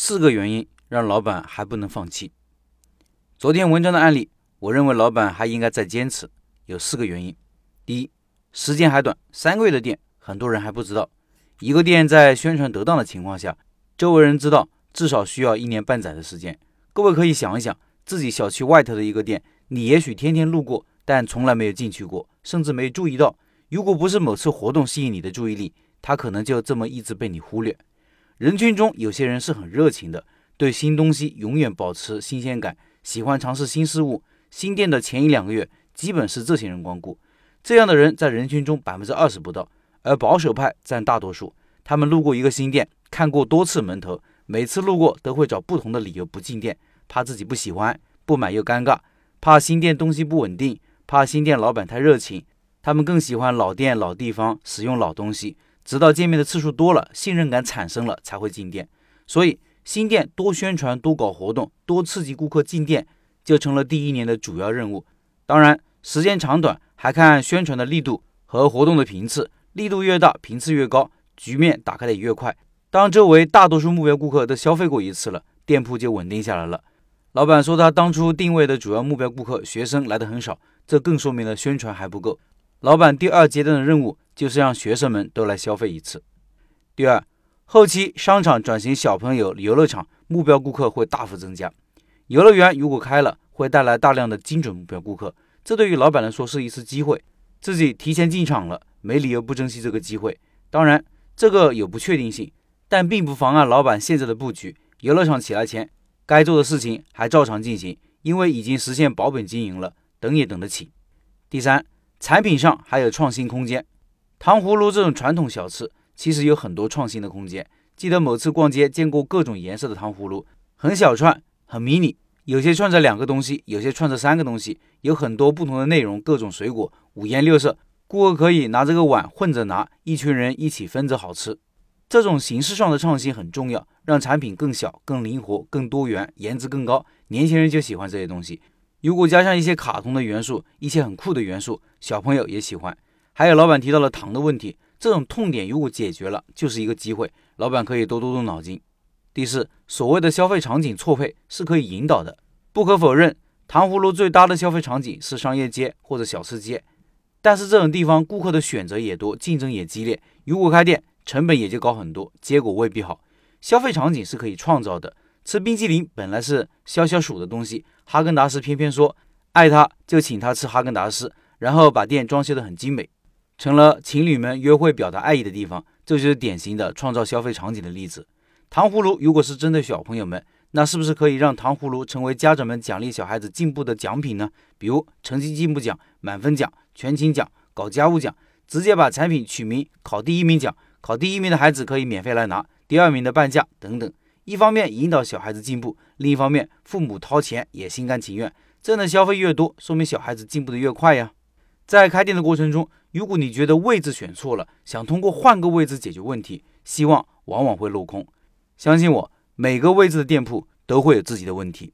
四个原因让老板还不能放弃。昨天文章的案例，我认为老板还应该再坚持，有四个原因。第一，时间还短，三个月的店，很多人还不知道。一个店在宣传得当的情况下，周围人知道至少需要一年半载的时间。各位可以想一想，自己小区外头的一个店，你也许天天路过，但从来没有进去过，甚至没注意到。如果不是某次活动吸引你的注意力，它可能就这么一直被你忽略。人群中有些人是很热情的，对新东西永远保持新鲜感，喜欢尝试新事物。新店的前一两个月，基本是这些人光顾。这样的人在人群中百分之二十不到，而保守派占大多数。他们路过一个新店，看过多次门头，每次路过都会找不同的理由不进店，怕自己不喜欢，不买又尴尬，怕新店东西不稳定，怕新店老板太热情。他们更喜欢老店老地方，使用老东西。直到见面的次数多了，信任感产生了，才会进店。所以新店多宣传、多搞活动、多刺激顾客进店，就成了第一年的主要任务。当然，时间长短还看宣传的力度和活动的频次，力度越大，频次越高，局面打开的也越快。当周围大多数目标顾客都消费过一次了，店铺就稳定下来了。老板说他当初定位的主要目标顾客学生来的很少，这更说明了宣传还不够。老板第二阶段的任务。就是让学生们都来消费一次。第二，后期商场转型小朋友游乐场，目标顾客会大幅增加。游乐园如果开了，会带来大量的精准目标顾客，这对于老板来说是一次机会，自己提前进场了，没理由不珍惜这个机会。当然，这个有不确定性，但并不妨碍老板现在的布局。游乐场起来前，该做的事情还照常进行，因为已经实现保本经营了，等也等得起。第三，产品上还有创新空间。糖葫芦这种传统小吃，其实有很多创新的空间。记得某次逛街见过各种颜色的糖葫芦，很小串，很迷你，有些串着两个东西，有些串着三个东西，有很多不同的内容，各种水果，五颜六色。顾客可以拿这个碗混着拿，一群人一起分着好吃。这种形式上的创新很重要，让产品更小、更灵活、更多元，颜值更高。年轻人就喜欢这些东西。如果加上一些卡通的元素，一些很酷的元素，小朋友也喜欢。还有老板提到了糖的问题，这种痛点如果解决了，就是一个机会，老板可以多多动脑筋。第四，所谓的消费场景错配是可以引导的。不可否认，糖葫芦最搭的消费场景是商业街或者小吃街，但是这种地方顾客的选择也多，竞争也激烈，如果开店成本也就高很多，结果未必好。消费场景是可以创造的。吃冰淇淋本来是消消暑的东西，哈根达斯偏偏说爱他就请他吃哈根达斯，然后把店装修得很精美。成了情侣们约会表达爱意的地方，这就是典型的创造消费场景的例子。糖葫芦如果是针对小朋友们，那是不是可以让糖葫芦成为家长们奖励小孩子进步的奖品呢？比如成绩进步奖、满分奖、全勤奖、搞家务奖，直接把产品取名“考第一名奖”，考第一名的孩子可以免费来拿，第二名的半价等等。一方面引导小孩子进步，另一方面父母掏钱也心甘情愿。这样的消费越多，说明小孩子进步的越快呀。在开店的过程中，如果你觉得位置选错了，想通过换个位置解决问题，希望往往会落空。相信我，每个位置的店铺都会有自己的问题。